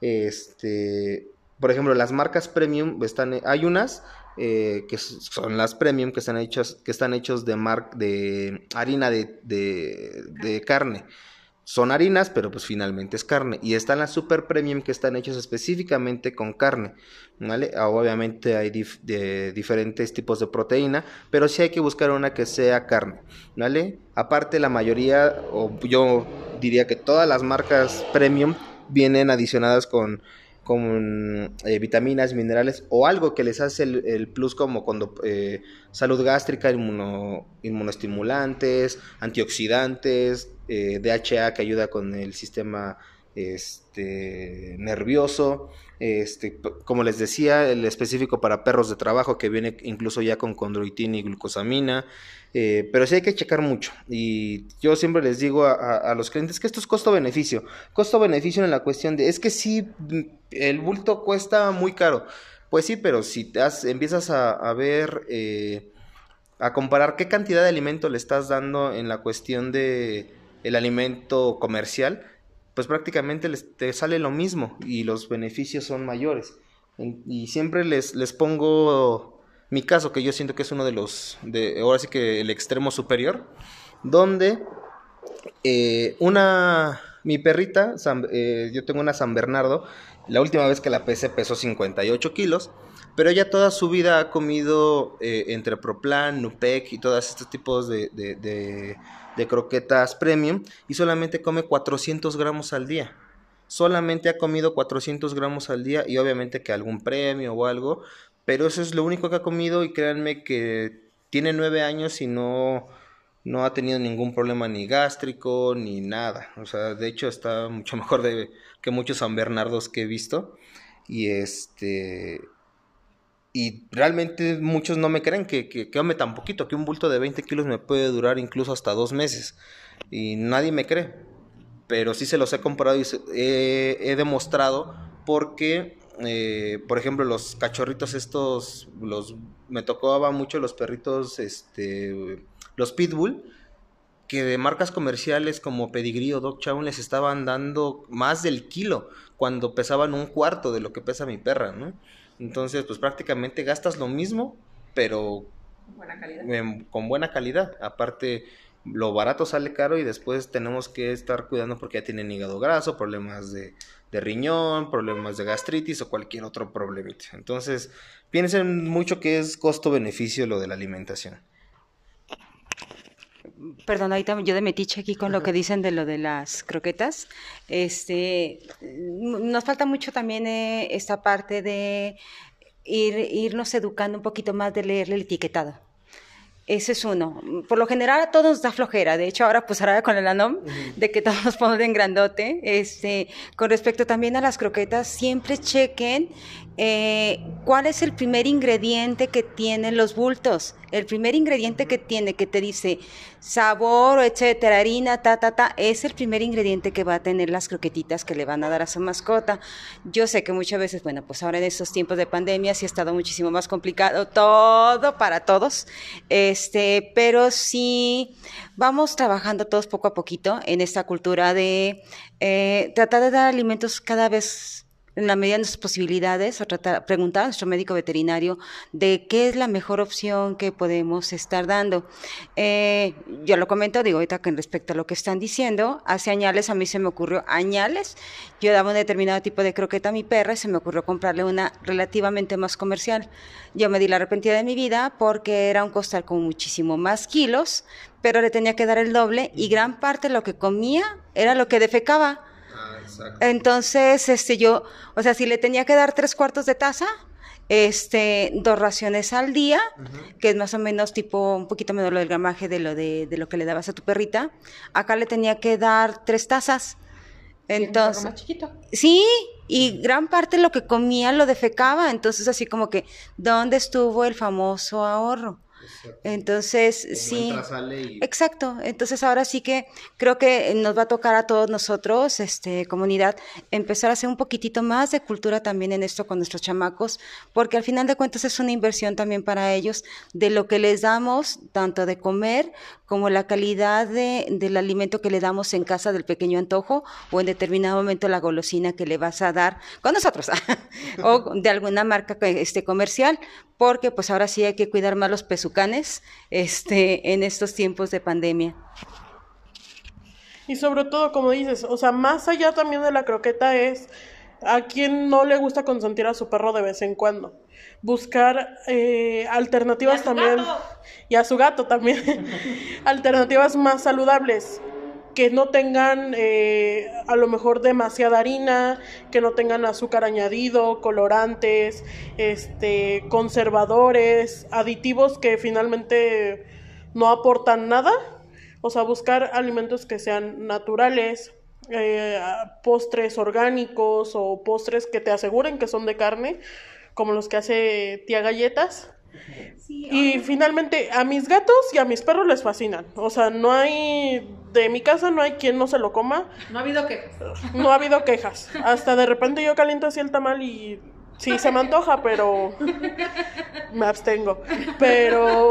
Este por ejemplo las marcas premium están hay unas eh, que son las premium que están hechos, que están hechos de, mar, de harina de, de, carne. Son harinas, pero pues finalmente es carne. Y están las super premium que están hechas específicamente con carne. ¿vale? Ah, obviamente hay de diferentes tipos de proteína, pero sí hay que buscar una que sea carne. ¿vale? Aparte, la mayoría, o yo diría que todas las marcas premium vienen adicionadas con con eh, vitaminas, minerales o algo que les hace el, plus como cuando eh, salud gástrica, inmunoestimulantes, antioxidantes, eh, DHA que ayuda con el sistema este, nervioso, este, como les decía, el específico para perros de trabajo que viene incluso ya con condroitina y glucosamina, eh, pero sí hay que checar mucho. Y yo siempre les digo a, los clientes que esto es costo-beneficio. Costo-beneficio en la cuestión de, es que sí, el bulto cuesta muy caro. Pues sí, pero si empiezas a, ver... Eh, a comparar qué cantidad de alimento le estás dando en la cuestión de el alimento comercial, pues prácticamente te sale lo mismo y los beneficios son mayores. y siempre les, les pongo mi caso, que yo siento que es uno de los, de, ahora sí que el extremo superior, donde eh, una, mi perrita, eh, yo tengo una San Bernardo, la última vez que la pesé pesó 58 kilos, pero ella toda su vida ha comido eh, entre Proplan, Nupec y todos estos tipos de, de, croquetas premium y solamente come 400 gramos al día. Solamente ha comido 400 gramos al día y obviamente que algún premio o algo, pero eso es lo único que ha comido y créanme que tiene nueve años y no, no ha tenido ningún problema ni gástrico ni nada. O sea, de hecho está mucho mejor que muchos San Bernardos que he visto. Y este. Y realmente muchos no me creen que, que, que tan poquito, que un bulto de 20 kilos me puede durar incluso hasta dos meses. Y nadie me cree. Pero sí se los he comprado y he, demostrado porque, eh, por ejemplo, los cachorritos estos, los me tocaba mucho los perritos, este, los pitbull que de marcas comerciales como Pedigree o Dog Chow les estaban dando más del kilo cuando pesaban un cuarto de lo que pesa mi perra, ¿no? Entonces, pues prácticamente gastas lo mismo, pero con buena calidad. Aparte, lo barato sale caro y después tenemos que estar cuidando porque ya tienen hígado graso, problemas de, de riñón, problemas de gastritis o cualquier otro problemita. Entonces, piensen mucho que es costo-beneficio lo de la alimentación perdón, ahorita yo de metiche aquí con lo que dicen de lo de las croquetas. Este, nos falta mucho también eh, esta parte de ir, irnos educando un poquito más de leer el etiquetado. Ese es uno. Por lo general a todos nos da flojera. De hecho, ahora pues ahora con el ANOM, de que todos nos ponen grandote. Este, con respecto también a las croquetas, siempre chequen eh, cuál es el primer ingrediente que tienen los bultos. El primer ingrediente que tiene, que te dice sabor, etcétera, harina, ta, ta, ta, es el primer ingrediente que va a tener las croquetitas que le van a dar a su mascota. Yo sé que muchas veces, bueno, pues ahora en estos tiempos de pandemia sí ha estado muchísimo más complicado todo para todos, este, pero sí vamos trabajando todos poco a poquito en esta cultura de eh, tratar de dar alimentos cada vez en la medida de nuestras posibilidades, a tratar, preguntar a nuestro médico veterinario de qué es la mejor opción que podemos estar dando. Eh, yo lo comento, digo ahorita que respecto a lo que están diciendo, hace añales a mí se me ocurrió, añales, yo daba un determinado tipo de croqueta a mi perra y se me ocurrió comprarle una relativamente más comercial. Yo me di la arrepentida de mi vida porque era un costal con muchísimo más kilos, pero le tenía que dar el doble y gran parte de lo que comía era lo que defecaba. Entonces, este, yo, o sea, si le tenía que dar tres cuartos de taza, este, dos raciones al día, que es más o menos tipo un poquito menos lo del gramaje de lo de, de, lo que le dabas a tu perrita. Acá le tenía que dar tres tazas. Entonces, más chiquito. sí, y gran parte de lo que comía lo defecaba, entonces así como que, ¿dónde estuvo el famoso ahorro? Entonces, sí. Exacto. Entonces, ahora sí que creo que nos va a tocar a todos nosotros, este, comunidad, empezar a hacer un poquitito más de cultura también en esto con nuestros chamacos, porque al final de cuentas es una inversión también para ellos de lo que les damos, tanto de comer como la calidad de, del alimento que le damos en casa del pequeño antojo o en determinado momento la golosina que le vas a dar con nosotros o de alguna marca este, comercial, porque pues ahora sí hay que cuidar más los pezucanes este, en estos tiempos de pandemia. Y sobre todo, como dices, o sea, más allá también de la croqueta es a quien no le gusta consentir a su perro de vez en cuando. Buscar eh, alternativas también. Y a su gato también. alternativas más saludables que no tengan eh, a lo mejor demasiada harina, que no tengan azúcar añadido, colorantes, este, conservadores, aditivos que finalmente no aportan nada. O sea, buscar alimentos que sean naturales, eh, postres orgánicos o postres que te aseguren que son de carne, como los que hace tía galletas. y finalmente a mis gatos y a mis perros les fascinan. O sea, no hay de mi casa no hay quien no se lo coma. No ha habido quejas. No ha habido quejas. Hasta de repente yo caliento así el tamal y sí se me antoja, pero me abstengo. Pero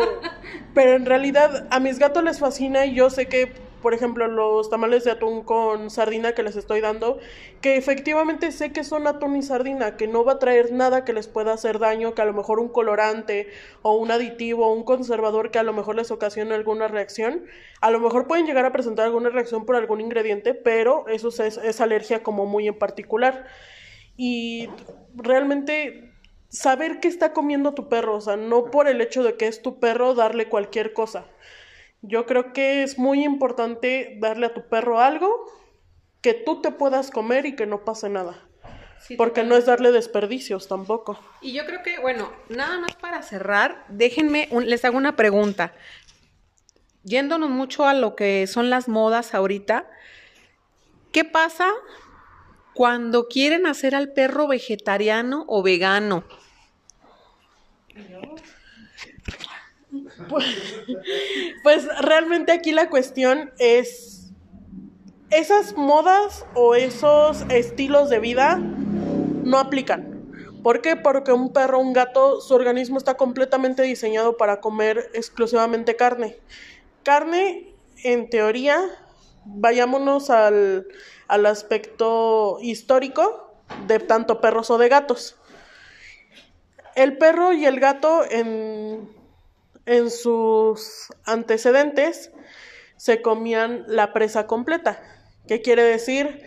Pero en realidad a mis gatos les fascina y yo sé que, por ejemplo, los tamales de atún con sardina que les estoy dando, que efectivamente sé que son atún y sardina, que no va a traer nada que les pueda hacer daño, que a lo mejor un colorante o un aditivo o un conservador que a lo mejor les ocasione alguna reacción. A lo mejor pueden llegar a presentar alguna reacción por algún ingrediente, pero eso es, es alergia como muy en particular. Y realmente saber qué está comiendo tu perro, o sea, no por el hecho de que es tu perro darle cualquier cosa. Yo creo que es muy importante darle a tu perro algo que tú te puedas comer y que no pase nada. porque no es darle desperdicios tampoco. Y yo creo que, bueno, nada más para cerrar, déjenme, les hago una pregunta. Yéndonos mucho a lo que son las modas ahorita, ¿qué pasa cuando quieren hacer al perro vegetariano o vegano. Pues, pues, realmente aquí la cuestión es esas modas o esos estilos de vida no aplican. ¿Por qué? Porque un perro, un gato, su organismo está completamente diseñado para comer exclusivamente carne. Carne, en teoría, vayámonos al, al aspecto histórico de tanto perros o de gatos. El perro y el gato en, en sus antecedentes se comían la presa completa. ¿Qué quiere decir?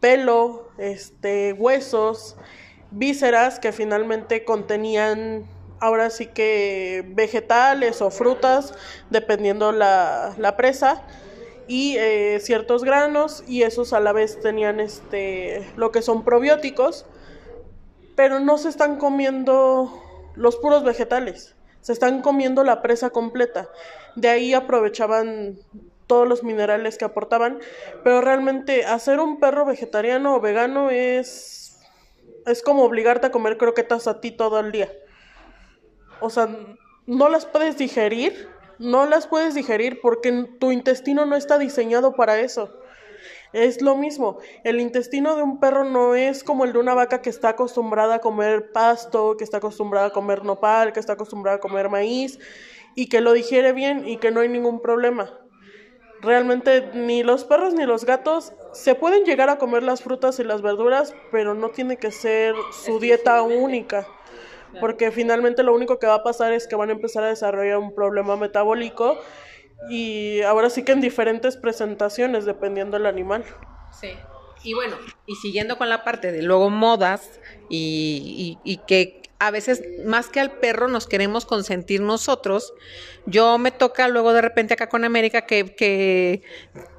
Pelo, este, huesos, vísceras que finalmente contenían ahora sí que vegetales o frutas, dependiendo la, la presa y eh, ciertos granos y esos a la vez tenían este lo que son probióticos pero no se están comiendo los puros vegetales se están comiendo la presa completa de ahí aprovechaban todos los minerales que aportaban pero realmente hacer un perro vegetariano o vegano es es como obligarte a comer croquetas a ti todo el día o sea no las puedes digerir no las puedes digerir porque tu intestino no está diseñado para eso. Es lo mismo, el intestino de un perro no es como el de una vaca que está acostumbrada a comer pasto, que está acostumbrada a comer nopal, que está acostumbrada a comer maíz y que lo digiere bien y que no hay ningún problema. Realmente ni los perros ni los gatos se pueden llegar a comer las frutas y las verduras, pero no tiene que ser su dieta única porque finalmente lo único que va a pasar es que van a empezar a desarrollar un problema metabólico y ahora sí que en diferentes presentaciones dependiendo del animal. Sí. Y bueno, y siguiendo con la parte de luego modas y, y, que a veces más que al perro nos queremos consentir nosotros, yo me toca luego de repente acá con América que, que,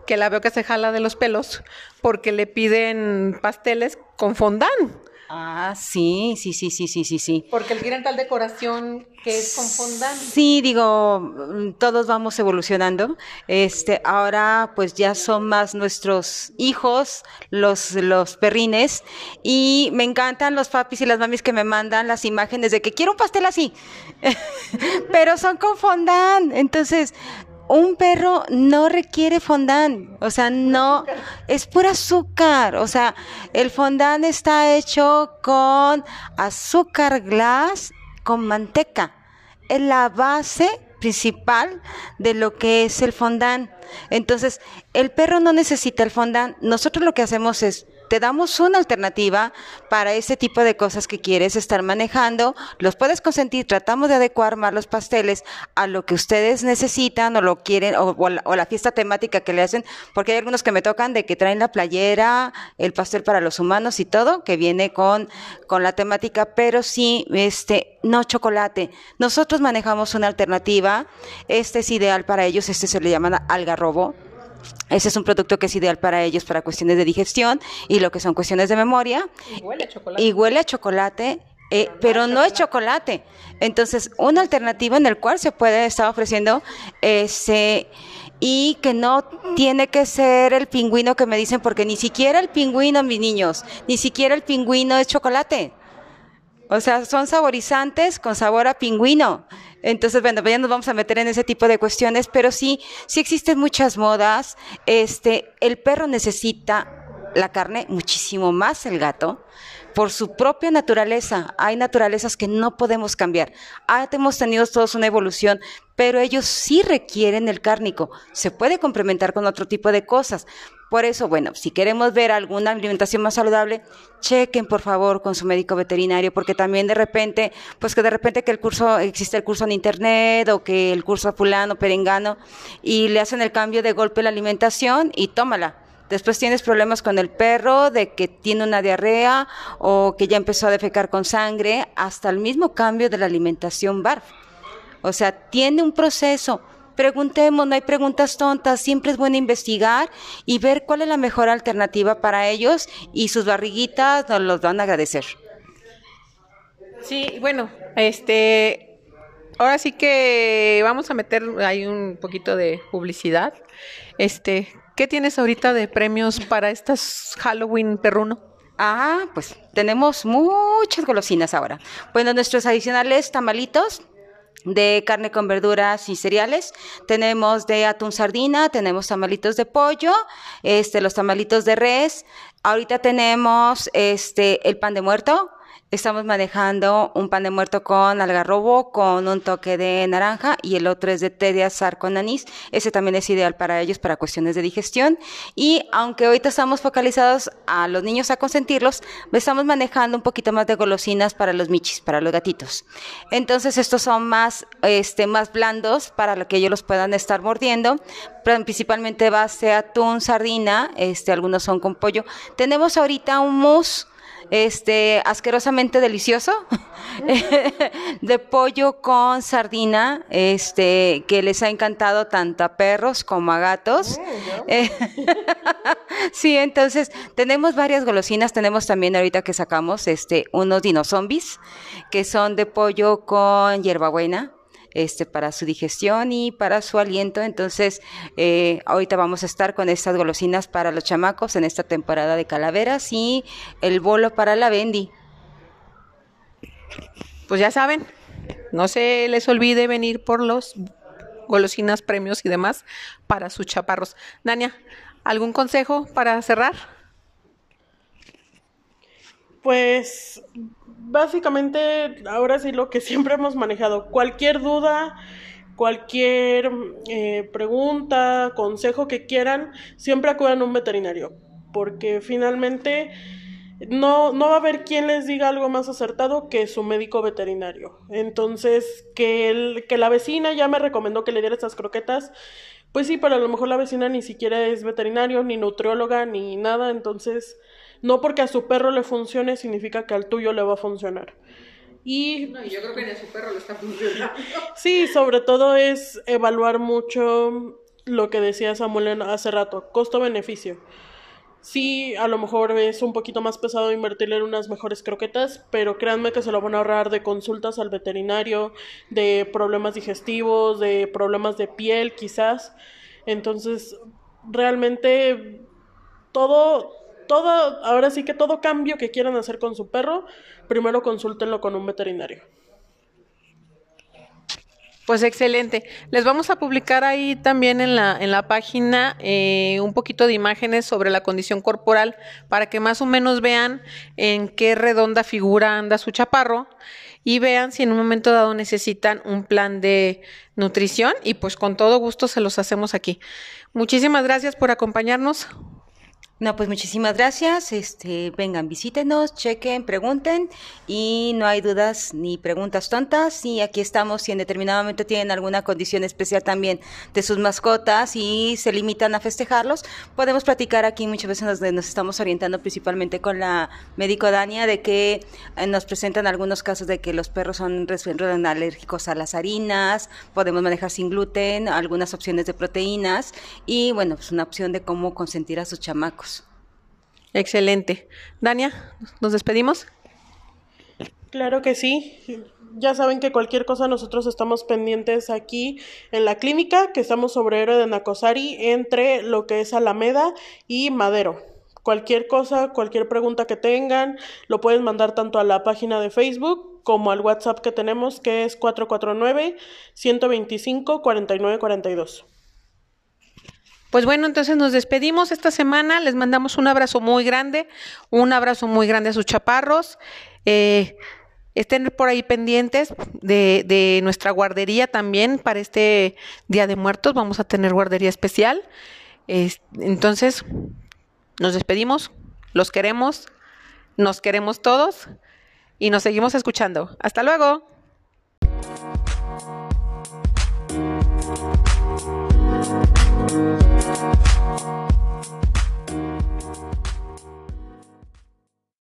que la veo que se jala de los pelos porque le piden pasteles con fondant. Ah, sí, sí, sí, sí, sí, sí, sí. Porque tienen tal decoración que es con fondant. Sí, digo, todos vamos evolucionando. Este, ahora pues ya son más nuestros hijos, los, los perrines, y me encantan los papis y las mamis que me mandan las imágenes de que quiero un pastel así, pero son con fondant. Entonces, un perro no requiere fondant, o sea, no, es pura azúcar, o sea, el fondant está hecho con azúcar glass, con manteca, es la base principal de lo que es el fondant. Entonces, el perro no necesita el fondant, nosotros lo que hacemos es te damos una alternativa para ese tipo de cosas que quieres estar manejando. Los puedes consentir, tratamos de adecuar más los pasteles a lo que ustedes necesitan o lo quieren, o, la, fiesta temática que le hacen, porque hay algunos que me tocan de que traen la playera, el pastel para los humanos y todo, que viene con, con la temática, pero sí, este, no chocolate. Nosotros manejamos una alternativa, este es ideal para ellos, este se le llama algarrobo ese es un producto que es ideal para ellos para cuestiones de digestión y lo que son cuestiones de memoria. Y huele a chocolate. Y huele a chocolate. Eh, pero no es chocolate. Entonces, una alternativa en el cual se puede estar ofreciendo ese y que no tiene que ser el pingüino que me dicen, porque ni siquiera el pingüino, mis niños, ni siquiera el pingüino es chocolate. O sea, son saborizantes con sabor a pingüino. Entonces, bueno, ya nos vamos a meter en ese tipo de cuestiones, pero sí, sí existen muchas modas. Este, el perro necesita la carne, muchísimo más el gato, por su propia naturaleza. Hay naturalezas que no podemos cambiar. Ah, hemos tenido todos una evolución, pero ellos sí requieren el cárnico. Se puede complementar con otro tipo de cosas. Por eso, bueno, si queremos ver alguna alimentación más saludable, chequen por favor con su médico veterinario, porque también de repente, pues que de repente que el curso, existe el curso en internet o que el curso a fulano, perengano, y le hacen el cambio de golpe la alimentación y tómala Después tienes problemas con el perro, de que tiene una diarrea o que ya empezó a defecar con sangre, hasta el mismo cambio de la alimentación BARF. O sea, tiene un proceso. Preguntemos, no hay preguntas tontas, siempre es bueno investigar y ver cuál es la mejor alternativa para ellos y sus barriguitas nos los van a agradecer. Sí, bueno, este, ahora sí que vamos a meter ahí un poquito de publicidad. Este, ¿Qué tienes ahorita de premios para estas Halloween perruno? Ah, pues tenemos muchas golosinas ahora. Bueno, nuestros adicionales tamalitos de carne con verduras y cereales. Tenemos de atún sardina, tenemos tamalitos de pollo, este, los tamalitos de res. Ahorita tenemos este, el pan de muerto, estamos manejando un pan de muerto con algarrobo, con un toque de naranja y el otro es de té de azar con anís. Ese también es ideal para ellos para cuestiones de digestión. Y aunque ahorita estamos focalizados a los niños a consentirlos, estamos manejando un poquito más de golosinas para los michis, para los gatitos. Entonces estos son más, este, más blandos para que ellos los puedan estar mordiendo. Principalmente base atún, sardina, este, algunos son con pollo. Tenemos ahorita un mousse este, asquerosamente delicioso, de pollo con sardina, este, que les ha encantado tanto a perros como a gatos. sí, entonces tenemos varias golosinas, tenemos también ahorita que sacamos, este, unos dinozombis, que son de pollo con hierbabuena este, para su digestión y para su aliento. Entonces, eh, ahorita vamos a estar con estas golosinas para los chamacos en esta temporada de calaveras y el bolo para la Bendy. Pues ya saben, no se les olvide venir por los golosinas, premios y demás para sus chaparros. Dania, ¿algún consejo para cerrar? Pues básicamente ahora sí lo que siempre hemos manejado. Cualquier duda, cualquier eh, pregunta, consejo que quieran, siempre acudan a un veterinario. Porque finalmente no, no va a haber quien les diga algo más acertado que su médico veterinario. Entonces, que, el, que la vecina ya me recomendó que le diera estas croquetas. Pues sí, pero a lo mejor la vecina ni siquiera es veterinario, ni nutrióloga, ni nada. Entonces, no porque a su perro le funcione significa que al tuyo le va a funcionar. Y yo creo que ni a su perro le está funcionando. sí, sobre todo es evaluar mucho lo que decía Samuel hace rato, costo-beneficio. Sí, a lo mejor es un poquito más pesado invertirle en unas mejores croquetas, pero créanme que se lo van a ahorrar de consultas al veterinario, de problemas digestivos, de problemas de piel quizás. Entonces, realmente todo, todo, ahora sí que todo cambio que quieran hacer con su perro, primero consúltenlo con un veterinario. Pues excelente. Les vamos a publicar ahí también en la, en la página eh, un poquito de imágenes sobre la condición corporal para que más o menos vean en qué redonda figura anda su chaparro y vean si en un momento dado necesitan un plan de nutrición y pues con todo gusto se los hacemos aquí. Muchísimas gracias por acompañarnos. No, pues muchísimas gracias. Este, vengan, visítenos, chequen, pregunten y no hay dudas ni preguntas tontas. Y aquí estamos si en determinado momento tienen alguna condición especial también de sus mascotas y se limitan a festejarlos, podemos platicar aquí muchas veces nos, nos estamos orientando principalmente con la médico Dania de que eh, nos presentan algunos casos de que los perros son alérgicos a las harinas, podemos manejar sin gluten, algunas opciones de proteínas y bueno, pues una opción de cómo consentir a sus chamacos. Excelente. Dania, ¿nos despedimos? Claro que sí. Ya saben que cualquier cosa nosotros estamos pendientes aquí en la clínica, que estamos sobre Héroe de Nacosari, entre lo que es Alameda y Madero. Cualquier cosa, cualquier pregunta que tengan, lo pueden mandar tanto a la página de Facebook como al WhatsApp que tenemos, que es 449-125-4942. Pues bueno, entonces nos despedimos esta semana. Les mandamos un abrazo muy grande, un abrazo muy grande a sus chaparros. Eh, estén por ahí pendientes de, de, nuestra guardería también para este Día de Muertos. Vamos a tener guardería especial. entonces, nos despedimos, los queremos, nos queremos todos y nos seguimos escuchando. Hasta luego.